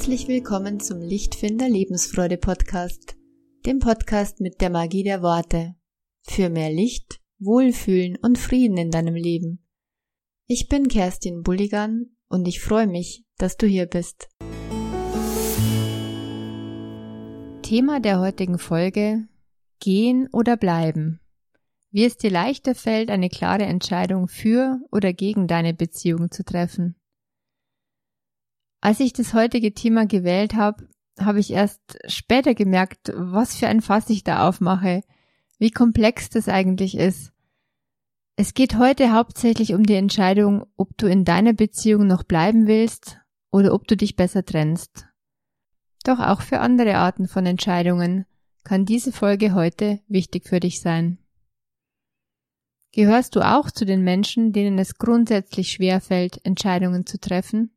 Herzlich willkommen zum Lichtfinder Lebensfreude Podcast, dem Podcast mit der Magie der Worte. Für mehr Licht, Wohlfühlen und Frieden in deinem Leben. Ich bin Kerstin Bulligan und ich freue mich, dass du hier bist. Thema der heutigen Folge Gehen oder bleiben. Wie es dir leichter fällt, eine klare Entscheidung für oder gegen deine Beziehung zu treffen. Als ich das heutige Thema gewählt habe, habe ich erst später gemerkt, was für ein Fass ich da aufmache, wie komplex das eigentlich ist. Es geht heute hauptsächlich um die Entscheidung, ob du in deiner Beziehung noch bleiben willst oder ob du dich besser trennst. Doch auch für andere Arten von Entscheidungen kann diese Folge heute wichtig für dich sein. Gehörst du auch zu den Menschen, denen es grundsätzlich schwer fällt, Entscheidungen zu treffen?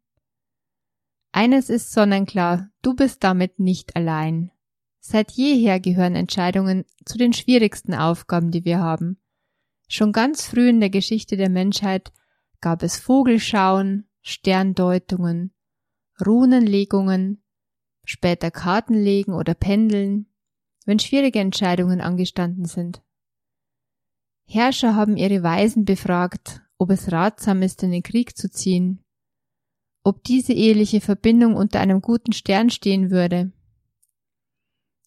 Eines ist sonnenklar, du bist damit nicht allein. Seit jeher gehören Entscheidungen zu den schwierigsten Aufgaben, die wir haben. Schon ganz früh in der Geschichte der Menschheit gab es Vogelschauen, Sterndeutungen, Runenlegungen, später Kartenlegen oder Pendeln, wenn schwierige Entscheidungen angestanden sind. Herrscher haben ihre Weisen befragt, ob es ratsam ist, in den Krieg zu ziehen, ob diese eheliche Verbindung unter einem guten Stern stehen würde.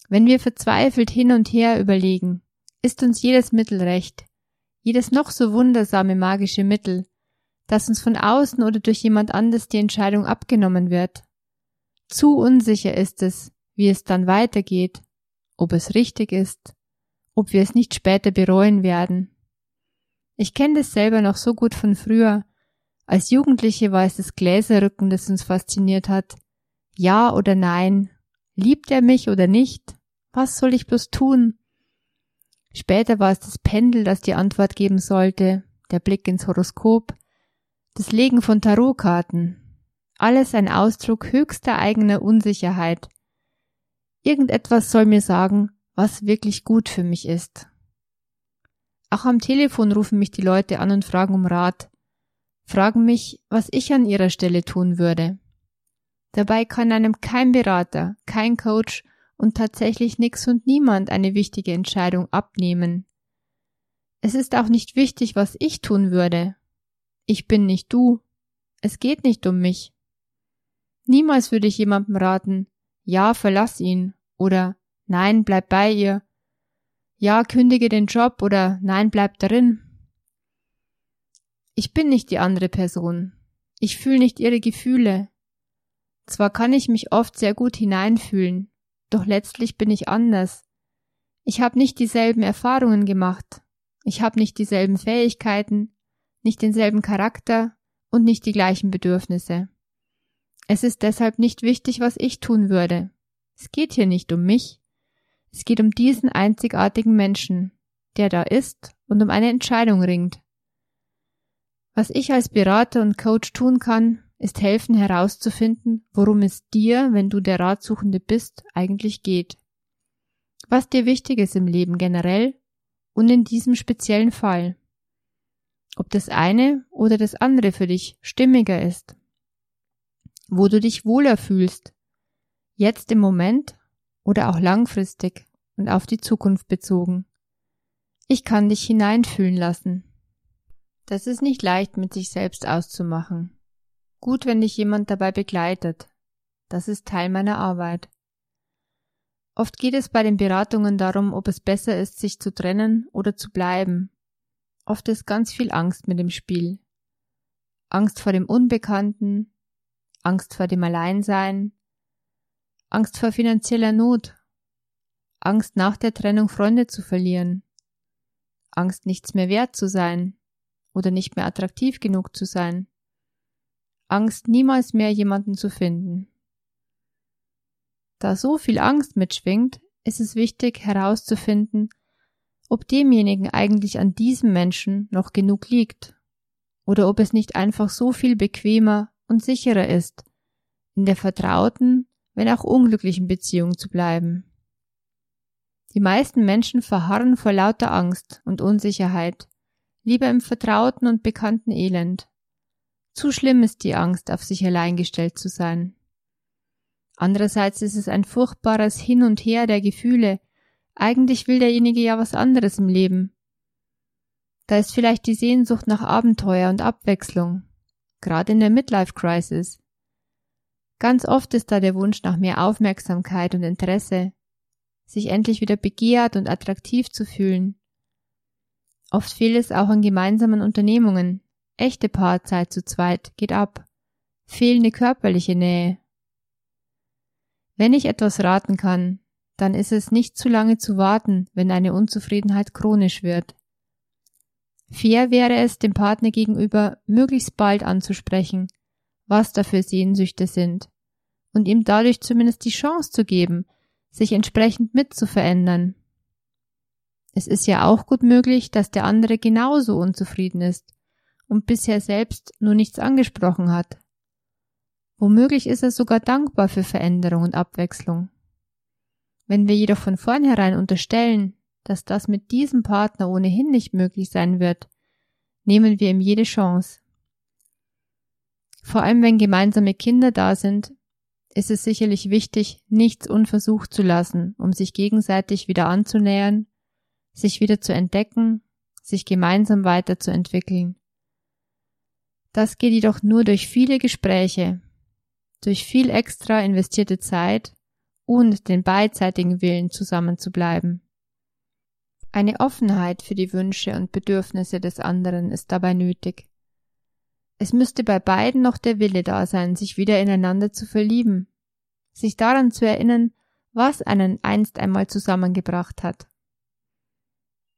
Wenn wir verzweifelt hin und her überlegen, ist uns jedes Mittel recht, jedes noch so wundersame magische Mittel, das uns von außen oder durch jemand anders die Entscheidung abgenommen wird. Zu unsicher ist es, wie es dann weitergeht, ob es richtig ist, ob wir es nicht später bereuen werden. Ich kenne das selber noch so gut von früher, als Jugendliche war es das Gläserrücken, das uns fasziniert hat. Ja oder nein? Liebt er mich oder nicht? Was soll ich bloß tun? Später war es das Pendel, das die Antwort geben sollte, der Blick ins Horoskop, das Legen von Tarotkarten. Alles ein Ausdruck höchster eigener Unsicherheit. Irgendetwas soll mir sagen, was wirklich gut für mich ist. Auch am Telefon rufen mich die Leute an und fragen um Rat fragen mich, was ich an ihrer Stelle tun würde. Dabei kann einem kein Berater, kein Coach und tatsächlich nix und niemand eine wichtige Entscheidung abnehmen. Es ist auch nicht wichtig, was ich tun würde. Ich bin nicht du. Es geht nicht um mich. Niemals würde ich jemandem raten, ja, verlass ihn oder nein, bleib bei ihr. Ja, kündige den Job oder nein, bleib darin. Ich bin nicht die andere Person. Ich fühle nicht ihre Gefühle. Zwar kann ich mich oft sehr gut hineinfühlen, doch letztlich bin ich anders. Ich habe nicht dieselben Erfahrungen gemacht. Ich habe nicht dieselben Fähigkeiten, nicht denselben Charakter und nicht die gleichen Bedürfnisse. Es ist deshalb nicht wichtig, was ich tun würde. Es geht hier nicht um mich. Es geht um diesen einzigartigen Menschen, der da ist und um eine Entscheidung ringt. Was ich als Berater und Coach tun kann, ist helfen herauszufinden, worum es dir, wenn du der Ratsuchende bist, eigentlich geht. Was dir wichtig ist im Leben generell und in diesem speziellen Fall. Ob das eine oder das andere für dich stimmiger ist. Wo du dich wohler fühlst. Jetzt im Moment oder auch langfristig und auf die Zukunft bezogen. Ich kann dich hineinfühlen lassen. Das ist nicht leicht mit sich selbst auszumachen. Gut, wenn dich jemand dabei begleitet. Das ist Teil meiner Arbeit. Oft geht es bei den Beratungen darum, ob es besser ist, sich zu trennen oder zu bleiben. Oft ist ganz viel Angst mit dem Spiel. Angst vor dem Unbekannten, Angst vor dem Alleinsein, Angst vor finanzieller Not, Angst nach der Trennung Freunde zu verlieren, Angst nichts mehr wert zu sein, oder nicht mehr attraktiv genug zu sein. Angst, niemals mehr jemanden zu finden. Da so viel Angst mitschwingt, ist es wichtig herauszufinden, ob demjenigen eigentlich an diesem Menschen noch genug liegt oder ob es nicht einfach so viel bequemer und sicherer ist, in der vertrauten, wenn auch unglücklichen Beziehung zu bleiben. Die meisten Menschen verharren vor lauter Angst und Unsicherheit lieber im vertrauten und bekannten Elend. Zu schlimm ist die Angst, auf sich allein gestellt zu sein. Andererseits ist es ein furchtbares Hin und Her der Gefühle. Eigentlich will derjenige ja was anderes im Leben. Da ist vielleicht die Sehnsucht nach Abenteuer und Abwechslung, gerade in der Midlife Crisis. Ganz oft ist da der Wunsch nach mehr Aufmerksamkeit und Interesse, sich endlich wieder begehrt und attraktiv zu fühlen. Oft fehlt es auch an gemeinsamen Unternehmungen. Echte Paarzeit zu zweit geht ab. Fehlende körperliche Nähe. Wenn ich etwas raten kann, dann ist es nicht zu lange zu warten, wenn eine Unzufriedenheit chronisch wird. Fair wäre es, dem Partner gegenüber möglichst bald anzusprechen, was da für Sehnsüchte sind, und ihm dadurch zumindest die Chance zu geben, sich entsprechend mitzuverändern. Es ist ja auch gut möglich, dass der andere genauso unzufrieden ist und bisher selbst nur nichts angesprochen hat. Womöglich ist er sogar dankbar für Veränderung und Abwechslung. Wenn wir jedoch von vornherein unterstellen, dass das mit diesem Partner ohnehin nicht möglich sein wird, nehmen wir ihm jede Chance. Vor allem wenn gemeinsame Kinder da sind, ist es sicherlich wichtig, nichts unversucht zu lassen, um sich gegenseitig wieder anzunähern, sich wieder zu entdecken, sich gemeinsam weiterzuentwickeln. Das geht jedoch nur durch viele Gespräche, durch viel extra investierte Zeit und den beidseitigen Willen zusammenzubleiben. Eine Offenheit für die Wünsche und Bedürfnisse des anderen ist dabei nötig. Es müsste bei beiden noch der Wille da sein, sich wieder ineinander zu verlieben, sich daran zu erinnern, was einen einst einmal zusammengebracht hat.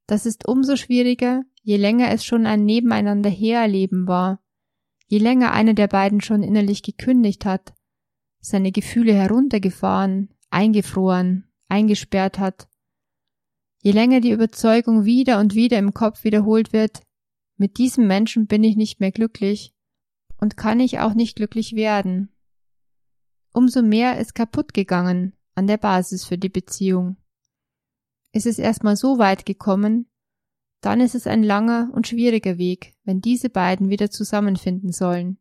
Das ist umso schwieriger, je länger es schon ein Nebeneinander hererleben war, je länger einer der beiden schon innerlich gekündigt hat, seine Gefühle heruntergefahren, eingefroren, eingesperrt hat, je länger die Überzeugung wieder und wieder im Kopf wiederholt wird, mit diesem Menschen bin ich nicht mehr glücklich und kann ich auch nicht glücklich werden. Umso mehr ist kaputt gegangen an der Basis für die Beziehung. Ist es erstmal so weit gekommen, dann ist es ein langer und schwieriger Weg, wenn diese beiden wieder zusammenfinden sollen.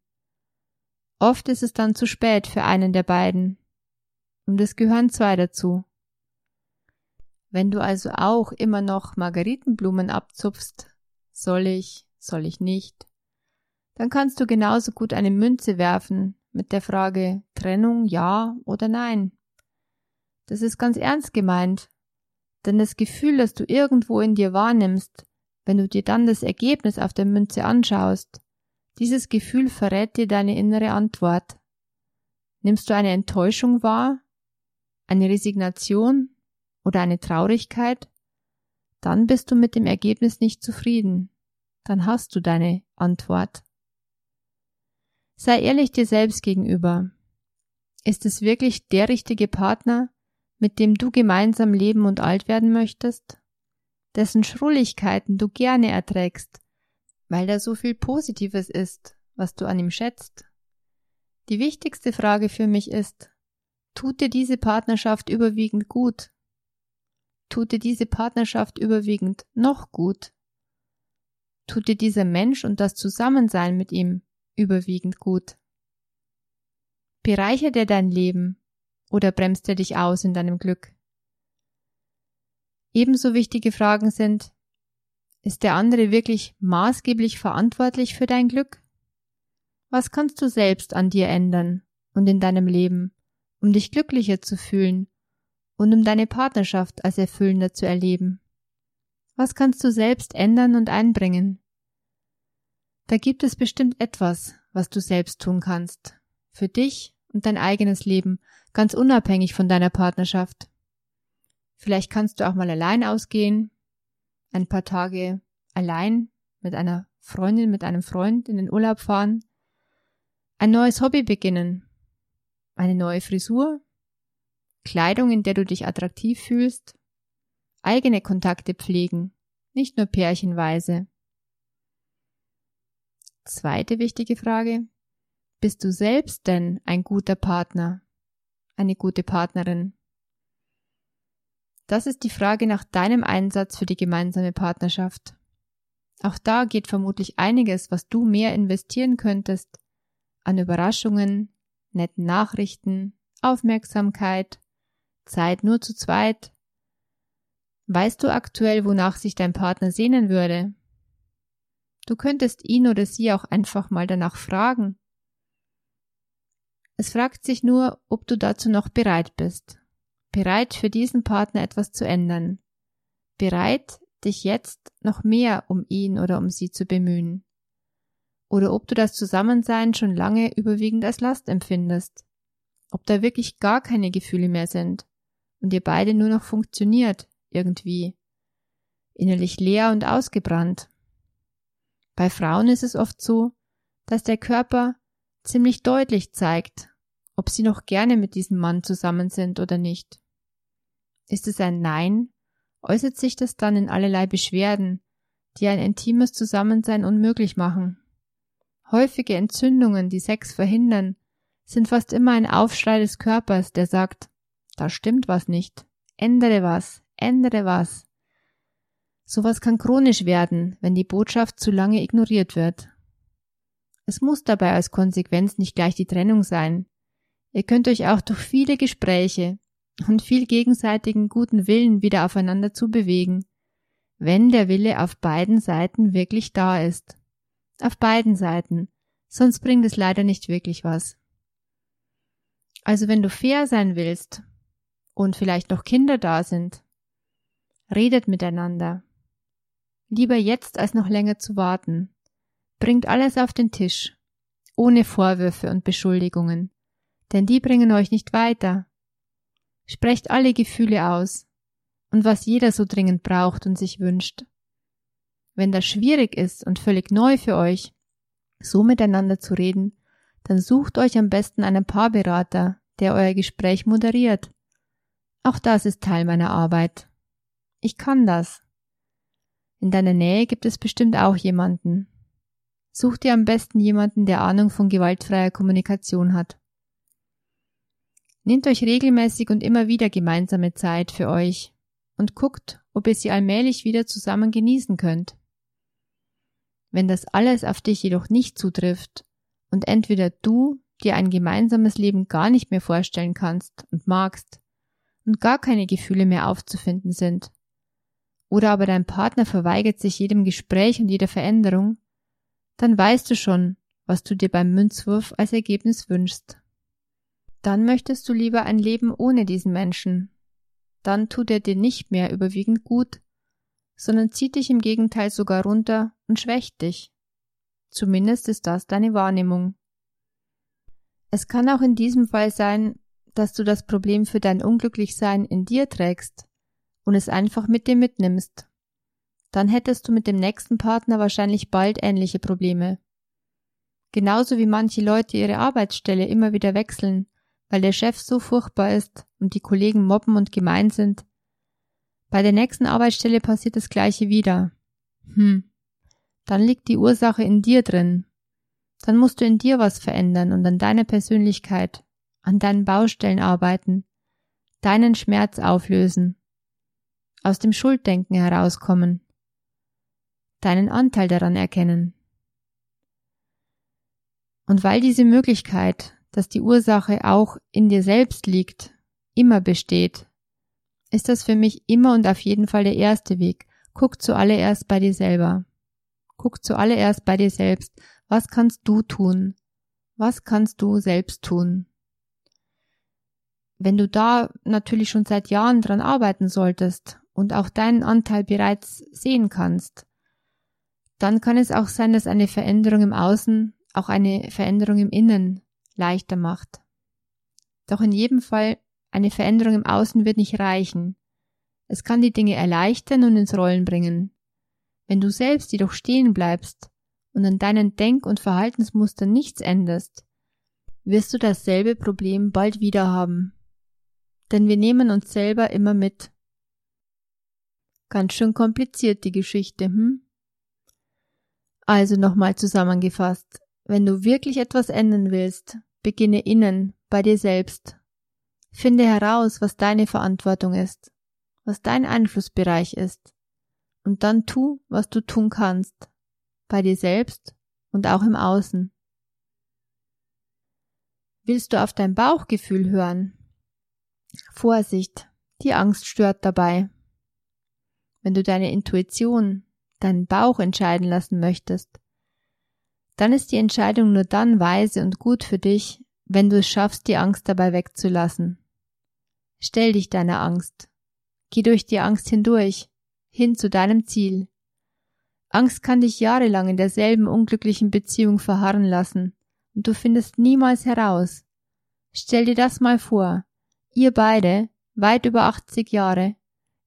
Oft ist es dann zu spät für einen der beiden. Und es gehören zwei dazu. Wenn du also auch immer noch Margaritenblumen abzupfst, soll ich, soll ich nicht, dann kannst du genauso gut eine Münze werfen mit der Frage Trennung ja oder nein. Das ist ganz ernst gemeint, denn das Gefühl, das du irgendwo in dir wahrnimmst, wenn du dir dann das Ergebnis auf der Münze anschaust, dieses Gefühl verrät dir deine innere Antwort. Nimmst du eine Enttäuschung wahr, eine Resignation oder eine Traurigkeit, dann bist du mit dem Ergebnis nicht zufrieden. Dann hast du deine Antwort. Sei ehrlich dir selbst gegenüber. Ist es wirklich der richtige Partner, mit dem du gemeinsam leben und alt werden möchtest? Dessen Schrulligkeiten du gerne erträgst, weil da so viel Positives ist, was du an ihm schätzt? Die wichtigste Frage für mich ist, tut dir diese Partnerschaft überwiegend gut? Tut dir diese Partnerschaft überwiegend noch gut? Tut dir dieser Mensch und das Zusammensein mit ihm überwiegend gut? Bereichert er dein Leben oder bremst er dich aus in deinem Glück? Ebenso wichtige Fragen sind, ist der andere wirklich maßgeblich verantwortlich für dein Glück? Was kannst du selbst an dir ändern und in deinem Leben, um dich glücklicher zu fühlen und um deine Partnerschaft als erfüllender zu erleben? Was kannst du selbst ändern und einbringen? Da gibt es bestimmt etwas, was du selbst tun kannst. Für dich und dein eigenes Leben, ganz unabhängig von deiner Partnerschaft. Vielleicht kannst du auch mal allein ausgehen, ein paar Tage allein mit einer Freundin, mit einem Freund in den Urlaub fahren, ein neues Hobby beginnen, eine neue Frisur, Kleidung, in der du dich attraktiv fühlst, eigene Kontakte pflegen, nicht nur pärchenweise. Zweite wichtige Frage. Bist du selbst denn ein guter Partner, eine gute Partnerin? Das ist die Frage nach deinem Einsatz für die gemeinsame Partnerschaft. Auch da geht vermutlich einiges, was du mehr investieren könntest, an Überraschungen, netten Nachrichten, Aufmerksamkeit, Zeit nur zu zweit. Weißt du aktuell, wonach sich dein Partner sehnen würde? Du könntest ihn oder sie auch einfach mal danach fragen. Es fragt sich nur, ob du dazu noch bereit bist. Bereit für diesen Partner etwas zu ändern. Bereit, dich jetzt noch mehr um ihn oder um sie zu bemühen. Oder ob du das Zusammensein schon lange überwiegend als Last empfindest. Ob da wirklich gar keine Gefühle mehr sind und ihr beide nur noch funktioniert, irgendwie. Innerlich leer und ausgebrannt. Bei Frauen ist es oft so, dass der Körper ziemlich deutlich zeigt, ob sie noch gerne mit diesem Mann zusammen sind oder nicht. Ist es ein Nein, äußert sich das dann in allerlei Beschwerden, die ein intimes Zusammensein unmöglich machen. Häufige Entzündungen, die Sex verhindern, sind fast immer ein Aufschrei des Körpers, der sagt, da stimmt was nicht, ändere was, ändere was. Sowas kann chronisch werden, wenn die Botschaft zu lange ignoriert wird. Es muss dabei als Konsequenz nicht gleich die Trennung sein. Ihr könnt euch auch durch viele Gespräche und viel gegenseitigen guten Willen wieder aufeinander zubewegen, wenn der Wille auf beiden Seiten wirklich da ist. Auf beiden Seiten, sonst bringt es leider nicht wirklich was. Also wenn du fair sein willst und vielleicht noch Kinder da sind, redet miteinander, Lieber jetzt als noch länger zu warten. Bringt alles auf den Tisch, ohne Vorwürfe und Beschuldigungen, denn die bringen euch nicht weiter. Sprecht alle Gefühle aus und was jeder so dringend braucht und sich wünscht. Wenn das schwierig ist und völlig neu für euch, so miteinander zu reden, dann sucht euch am besten einen Paarberater, der euer Gespräch moderiert. Auch das ist Teil meiner Arbeit. Ich kann das. In deiner Nähe gibt es bestimmt auch jemanden. Such dir am besten jemanden, der Ahnung von gewaltfreier Kommunikation hat. Nehmt euch regelmäßig und immer wieder gemeinsame Zeit für euch und guckt, ob ihr sie allmählich wieder zusammen genießen könnt. Wenn das alles auf dich jedoch nicht zutrifft und entweder du dir ein gemeinsames Leben gar nicht mehr vorstellen kannst und magst und gar keine Gefühle mehr aufzufinden sind, oder aber dein Partner verweigert sich jedem Gespräch und jeder Veränderung, dann weißt du schon, was du dir beim Münzwurf als Ergebnis wünschst. Dann möchtest du lieber ein Leben ohne diesen Menschen. Dann tut er dir nicht mehr überwiegend gut, sondern zieht dich im Gegenteil sogar runter und schwächt dich. Zumindest ist das deine Wahrnehmung. Es kann auch in diesem Fall sein, dass du das Problem für dein Unglücklichsein in dir trägst und es einfach mit dir mitnimmst. Dann hättest du mit dem nächsten Partner wahrscheinlich bald ähnliche Probleme. Genauso wie manche Leute ihre Arbeitsstelle immer wieder wechseln, weil der Chef so furchtbar ist und die Kollegen mobben und gemein sind. Bei der nächsten Arbeitsstelle passiert das gleiche wieder. Hm. Dann liegt die Ursache in dir drin. Dann musst du in dir was verändern und an deiner Persönlichkeit, an deinen Baustellen arbeiten, deinen Schmerz auflösen aus dem Schulddenken herauskommen, deinen Anteil daran erkennen. Und weil diese Möglichkeit, dass die Ursache auch in dir selbst liegt, immer besteht, ist das für mich immer und auf jeden Fall der erste Weg. Guck zuallererst bei dir selber. Guck zuallererst bei dir selbst. Was kannst du tun? Was kannst du selbst tun? Wenn du da natürlich schon seit Jahren dran arbeiten solltest und auch deinen Anteil bereits sehen kannst, dann kann es auch sein, dass eine Veränderung im Außen auch eine Veränderung im Innen leichter macht. Doch in jedem Fall, eine Veränderung im Außen wird nicht reichen. Es kann die Dinge erleichtern und ins Rollen bringen. Wenn du selbst jedoch stehen bleibst und an deinen Denk- und Verhaltensmustern nichts änderst, wirst du dasselbe Problem bald wieder haben. Denn wir nehmen uns selber immer mit. Ganz schön kompliziert die Geschichte, hm? Also nochmal zusammengefasst. Wenn du wirklich etwas ändern willst, beginne innen, bei dir selbst. Finde heraus, was deine Verantwortung ist, was dein Einflussbereich ist. Und dann tu, was du tun kannst. Bei dir selbst und auch im Außen. Willst du auf dein Bauchgefühl hören? Vorsicht, die Angst stört dabei. Wenn du deine Intuition, deinen Bauch entscheiden lassen möchtest, dann ist die Entscheidung nur dann weise und gut für dich, wenn du es schaffst, die Angst dabei wegzulassen. Stell dich deiner Angst. Geh durch die Angst hindurch, hin zu deinem Ziel. Angst kann dich jahrelang in derselben unglücklichen Beziehung verharren lassen, und du findest niemals heraus. Stell dir das mal vor. Ihr beide, weit über 80 Jahre,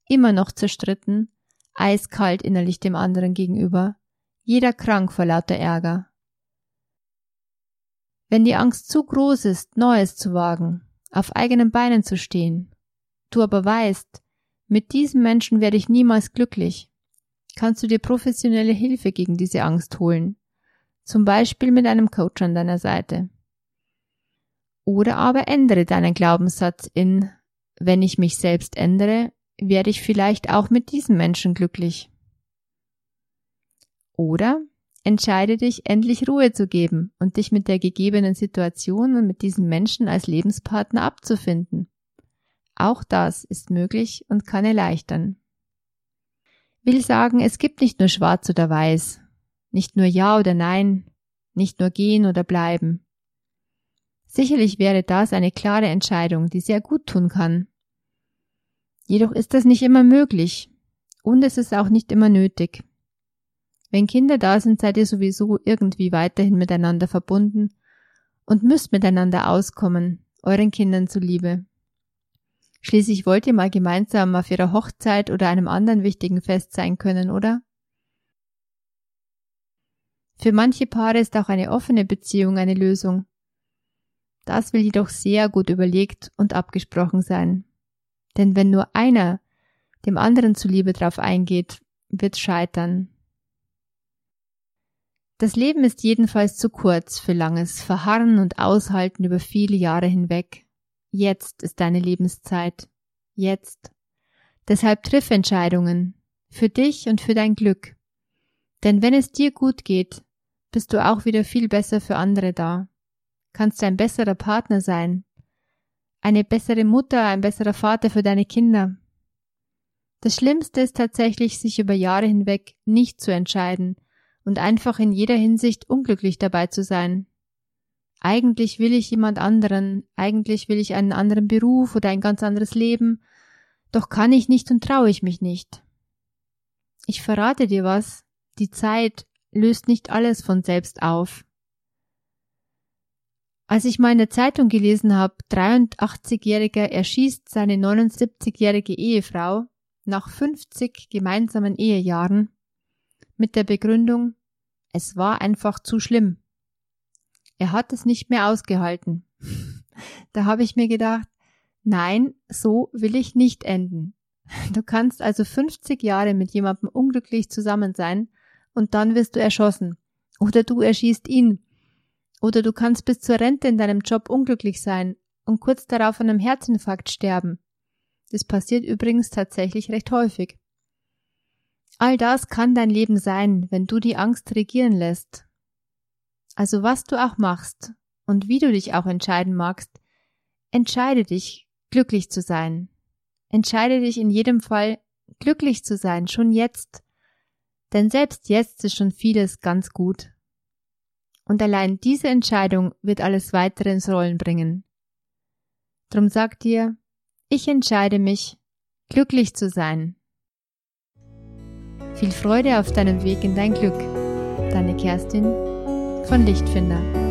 immer noch zerstritten, eiskalt innerlich dem anderen gegenüber, jeder krank vor lauter Ärger. Wenn die Angst zu groß ist, Neues zu wagen, auf eigenen Beinen zu stehen, du aber weißt, mit diesem Menschen werde ich niemals glücklich, kannst du dir professionelle Hilfe gegen diese Angst holen, zum Beispiel mit einem Coach an deiner Seite. Oder aber ändere deinen Glaubenssatz in, wenn ich mich selbst ändere, werde ich vielleicht auch mit diesem Menschen glücklich. Oder entscheide dich, endlich Ruhe zu geben und dich mit der gegebenen Situation und mit diesem Menschen als Lebenspartner abzufinden. Auch das ist möglich und kann erleichtern. Will sagen, es gibt nicht nur schwarz oder weiß, nicht nur ja oder nein, nicht nur gehen oder bleiben. Sicherlich wäre das eine klare Entscheidung, die sehr gut tun kann. Jedoch ist das nicht immer möglich und es ist auch nicht immer nötig. Wenn Kinder da sind, seid ihr sowieso irgendwie weiterhin miteinander verbunden und müsst miteinander auskommen, euren Kindern zuliebe. Schließlich wollt ihr mal gemeinsam auf ihrer Hochzeit oder einem anderen wichtigen Fest sein können, oder? Für manche Paare ist auch eine offene Beziehung eine Lösung. Das will jedoch sehr gut überlegt und abgesprochen sein. Denn wenn nur einer dem anderen zuliebe drauf eingeht, wird scheitern. Das Leben ist jedenfalls zu kurz für langes Verharren und Aushalten über viele Jahre hinweg. Jetzt ist deine Lebenszeit. Jetzt. Deshalb triff Entscheidungen. Für dich und für dein Glück. Denn wenn es dir gut geht, bist du auch wieder viel besser für andere da. Kannst ein besserer Partner sein. Eine bessere Mutter, ein besserer Vater für deine Kinder. Das Schlimmste ist tatsächlich, sich über Jahre hinweg nicht zu entscheiden und einfach in jeder Hinsicht unglücklich dabei zu sein. Eigentlich will ich jemand anderen, eigentlich will ich einen anderen Beruf oder ein ganz anderes Leben, doch kann ich nicht und traue ich mich nicht. Ich verrate dir was, die Zeit löst nicht alles von selbst auf. Als ich mal in der Zeitung gelesen habe, 83-Jähriger erschießt seine 79-jährige Ehefrau nach 50 gemeinsamen Ehejahren mit der Begründung, es war einfach zu schlimm. Er hat es nicht mehr ausgehalten. da habe ich mir gedacht, nein, so will ich nicht enden. Du kannst also 50 Jahre mit jemandem unglücklich zusammen sein und dann wirst du erschossen. Oder du erschießt ihn. Oder du kannst bis zur Rente in deinem Job unglücklich sein und kurz darauf an einem Herzinfarkt sterben. Das passiert übrigens tatsächlich recht häufig. All das kann dein Leben sein, wenn du die Angst regieren lässt. Also was du auch machst und wie du dich auch entscheiden magst, entscheide dich, glücklich zu sein. Entscheide dich in jedem Fall, glücklich zu sein, schon jetzt. Denn selbst jetzt ist schon vieles ganz gut. Und allein diese Entscheidung wird alles weitere ins Rollen bringen. Drum sag dir, ich entscheide mich, glücklich zu sein. Viel Freude auf deinem Weg in dein Glück. Deine Kerstin von Lichtfinder.